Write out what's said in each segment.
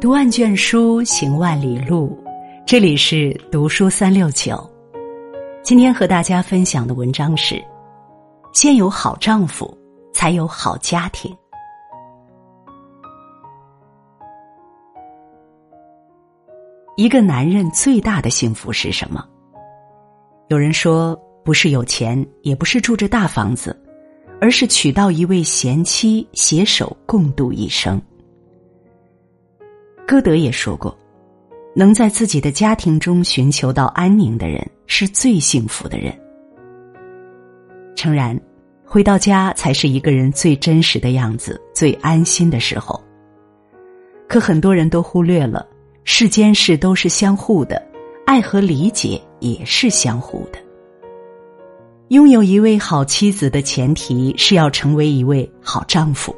读万卷书，行万里路。这里是读书三六九。今天和大家分享的文章是：先有好丈夫，才有好家庭。一个男人最大的幸福是什么？有人说，不是有钱，也不是住着大房子，而是娶到一位贤妻，携手共度一生。歌德也说过：“能在自己的家庭中寻求到安宁的人，是最幸福的人。”诚然，回到家才是一个人最真实的样子、最安心的时候。可很多人都忽略了，世间事都是相互的，爱和理解也是相互的。拥有一位好妻子的前提是要成为一位好丈夫。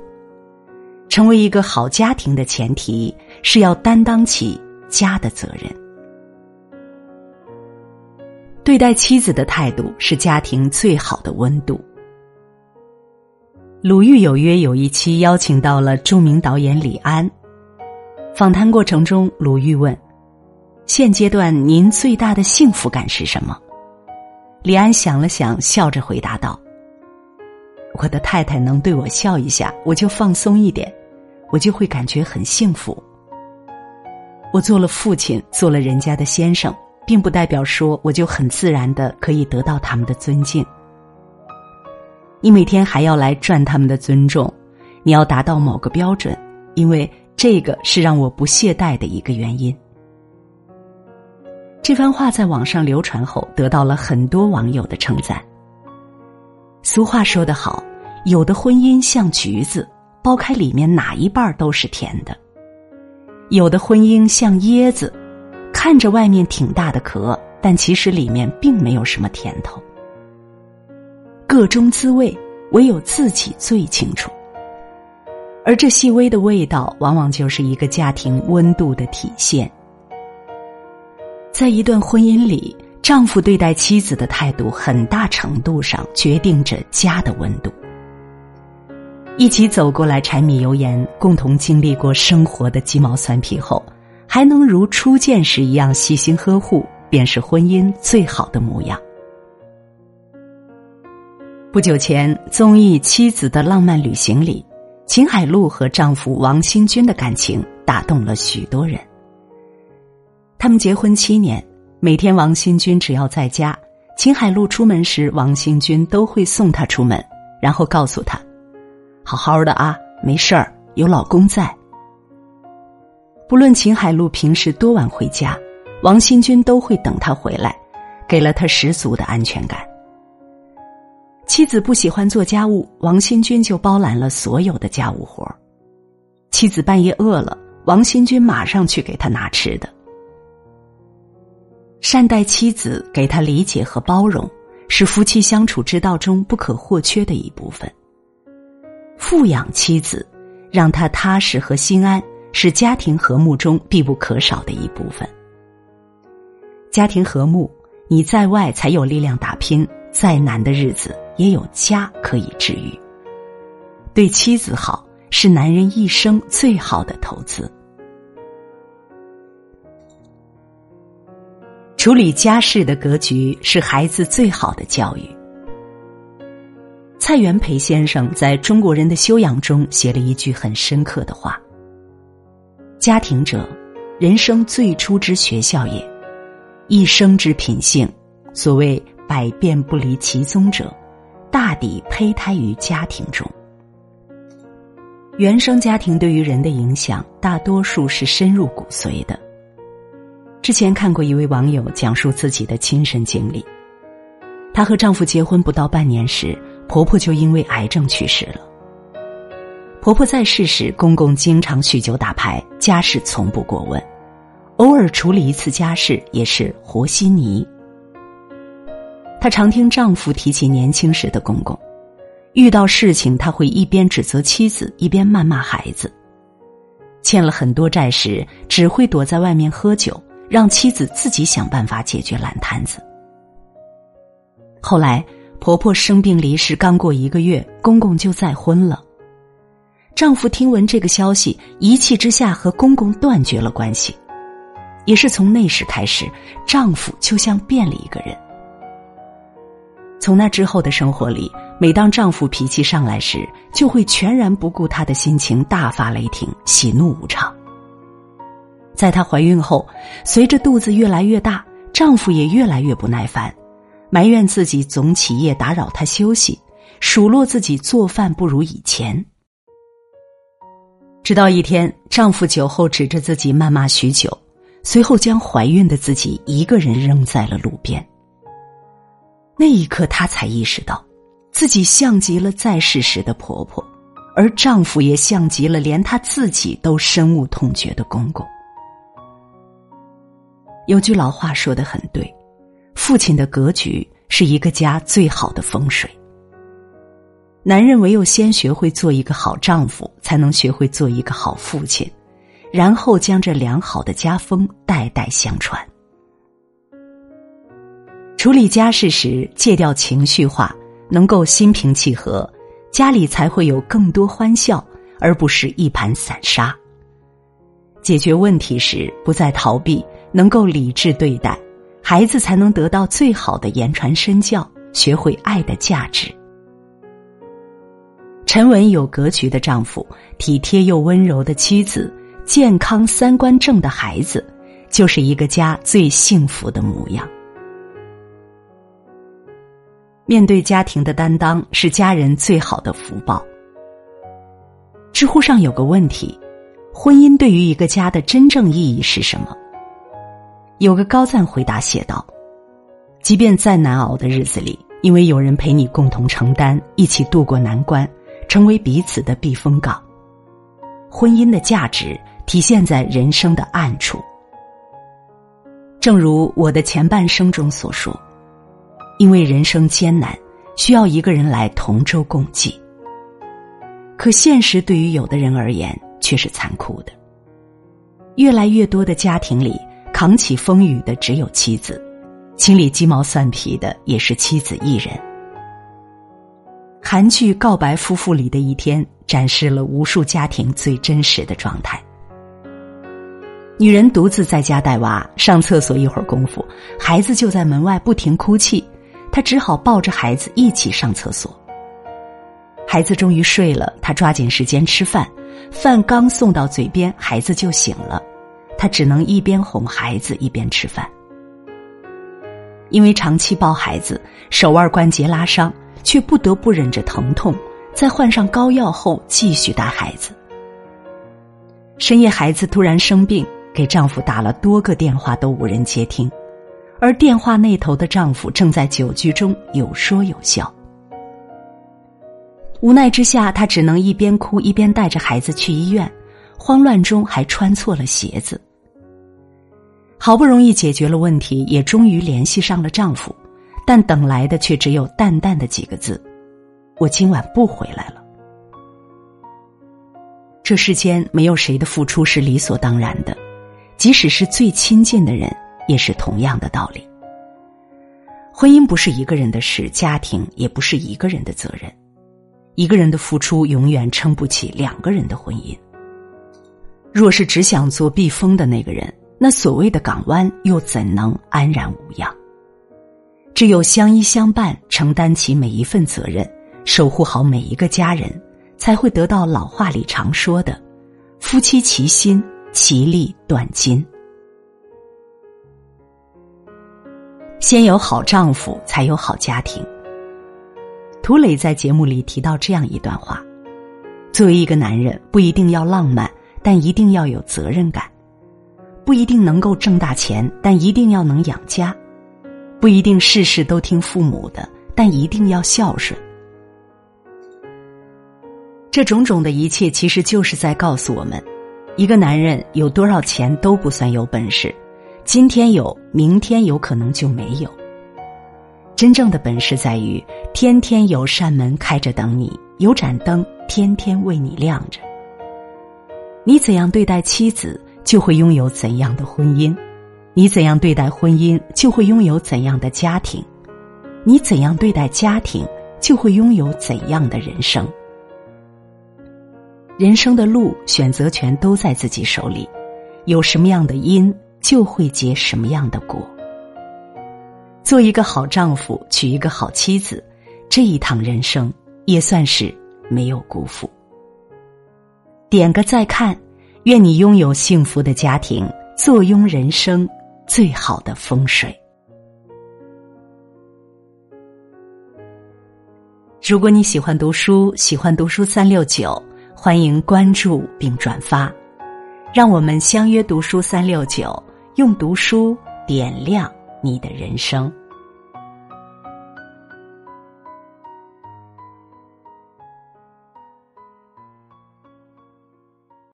成为一个好家庭的前提是要担当起家的责任。对待妻子的态度是家庭最好的温度。鲁豫有约有一期邀请到了著名导演李安。访谈过程中，鲁豫问：“现阶段您最大的幸福感是什么？”李安想了想，笑着回答道：“我的太太能对我笑一下，我就放松一点。”我就会感觉很幸福。我做了父亲，做了人家的先生，并不代表说我就很自然的可以得到他们的尊敬。你每天还要来赚他们的尊重，你要达到某个标准，因为这个是让我不懈怠的一个原因。这番话在网上流传后，得到了很多网友的称赞。俗话说得好，有的婚姻像橘子。剥开里面哪一半都是甜的。有的婚姻像椰子，看着外面挺大的壳，但其实里面并没有什么甜头。各中滋味，唯有自己最清楚。而这细微的味道，往往就是一个家庭温度的体现。在一段婚姻里，丈夫对待妻子的态度，很大程度上决定着家的温度。一起走过来，柴米油盐，共同经历过生活的鸡毛蒜皮后，还能如初见时一样细心呵护，便是婚姻最好的模样。不久前，综艺《妻子的浪漫旅行》里，秦海璐和丈夫王新军的感情打动了许多人。他们结婚七年，每天王新军只要在家，秦海璐出门时，王新军都会送她出门，然后告诉她。好好的啊，没事儿，有老公在。不论秦海璐平时多晚回家，王新军都会等他回来，给了他十足的安全感。妻子不喜欢做家务，王新军就包揽了所有的家务活妻子半夜饿了，王新军马上去给他拿吃的。善待妻子，给他理解和包容，是夫妻相处之道中不可或缺的一部分。富养妻子，让她踏实和心安，是家庭和睦中必不可少的一部分。家庭和睦，你在外才有力量打拼，再难的日子也有家可以治愈。对妻子好，是男人一生最好的投资。处理家事的格局，是孩子最好的教育。蔡元培先生在中国人的修养中写了一句很深刻的话：“家庭者，人生最初之学校也，一生之品性。所谓百变不离其宗者，大抵胚胎于家庭中。原生家庭对于人的影响，大多数是深入骨髓的。之前看过一位网友讲述自己的亲身经历，她和丈夫结婚不到半年时。”婆婆就因为癌症去世了。婆婆在世时，公公经常酗酒打牌，家事从不过问，偶尔处理一次家事也是和稀泥。她常听丈夫提起年轻时的公公，遇到事情他会一边指责妻子，一边谩骂孩子。欠了很多债时，只会躲在外面喝酒，让妻子自己想办法解决烂摊子。后来。婆婆生病离世刚过一个月，公公就再婚了。丈夫听闻这个消息，一气之下和公公断绝了关系。也是从那时开始，丈夫就像变了一个人。从那之后的生活里，每当丈夫脾气上来时，就会全然不顾她的心情，大发雷霆，喜怒无常。在她怀孕后，随着肚子越来越大，丈夫也越来越不耐烦，埋怨自己总起夜打扰她休息，数落自己做饭不如以前。直到一天，丈夫酒后指着自己谩骂许久，随后将怀孕的自己一个人扔在了路边。那一刻，她才意识到，自己像极了在世时的婆婆，而丈夫也像极了连她自己都深恶痛绝的公公。有句老话说的很对，父亲的格局是一个家最好的风水。男人唯有先学会做一个好丈夫，才能学会做一个好父亲，然后将这良好的家风代代相传。处理家事时戒掉情绪化，能够心平气和，家里才会有更多欢笑，而不是一盘散沙。解决问题时不再逃避，能够理智对待，孩子才能得到最好的言传身教，学会爱的价值。沉稳有格局的丈夫，体贴又温柔的妻子，健康三观正的孩子，就是一个家最幸福的模样。面对家庭的担当，是家人最好的福报。知乎上有个问题：婚姻对于一个家的真正意义是什么？有个高赞回答写道：“即便再难熬的日子里，因为有人陪你共同承担，一起度过难关。”成为彼此的避风港。婚姻的价值体现在人生的暗处。正如我的前半生中所说，因为人生艰难，需要一个人来同舟共济。可现实对于有的人而言却是残酷的。越来越多的家庭里，扛起风雨的只有妻子，清理鸡毛蒜皮的也是妻子一人。韩剧《告白夫妇》里的一天，展示了无数家庭最真实的状态。女人独自在家带娃，上厕所一会儿功夫，孩子就在门外不停哭泣，她只好抱着孩子一起上厕所。孩子终于睡了，她抓紧时间吃饭，饭刚送到嘴边，孩子就醒了，她只能一边哄孩子一边吃饭。因为长期抱孩子，手腕关节拉伤。却不得不忍着疼痛，在换上膏药后继续带孩子。深夜，孩子突然生病，给丈夫打了多个电话都无人接听，而电话那头的丈夫正在酒局中有说有笑。无奈之下，她只能一边哭一边带着孩子去医院，慌乱中还穿错了鞋子。好不容易解决了问题，也终于联系上了丈夫。但等来的却只有淡淡的几个字：“我今晚不回来了。”这世间没有谁的付出是理所当然的，即使是最亲近的人，也是同样的道理。婚姻不是一个人的事，家庭也不是一个人的责任。一个人的付出永远撑不起两个人的婚姻。若是只想做避风的那个人，那所谓的港湾又怎能安然无恙？只有相依相伴，承担起每一份责任，守护好每一个家人，才会得到老话里常说的“夫妻齐心，其利断金”。先有好丈夫，才有好家庭。涂磊在节目里提到这样一段话：作为一个男人，不一定要浪漫，但一定要有责任感；不一定能够挣大钱，但一定要能养家。不一定事事都听父母的，但一定要孝顺。这种种的一切，其实就是在告诉我们：一个男人有多少钱都不算有本事，今天有，明天有可能就没有。真正的本事在于，天天有扇门开着等你，有盏灯天天为你亮着。你怎样对待妻子，就会拥有怎样的婚姻。你怎样对待婚姻，就会拥有怎样的家庭；你怎样对待家庭，就会拥有怎样的人生。人生的路选择权都在自己手里，有什么样的因，就会结什么样的果。做一个好丈夫，娶一个好妻子，这一趟人生也算是没有辜负。点个再看，愿你拥有幸福的家庭，坐拥人生最好的风水。如果你喜欢读书，喜欢读书三六九，欢迎关注并转发，让我们相约读书三六九，用读书点亮你的人生。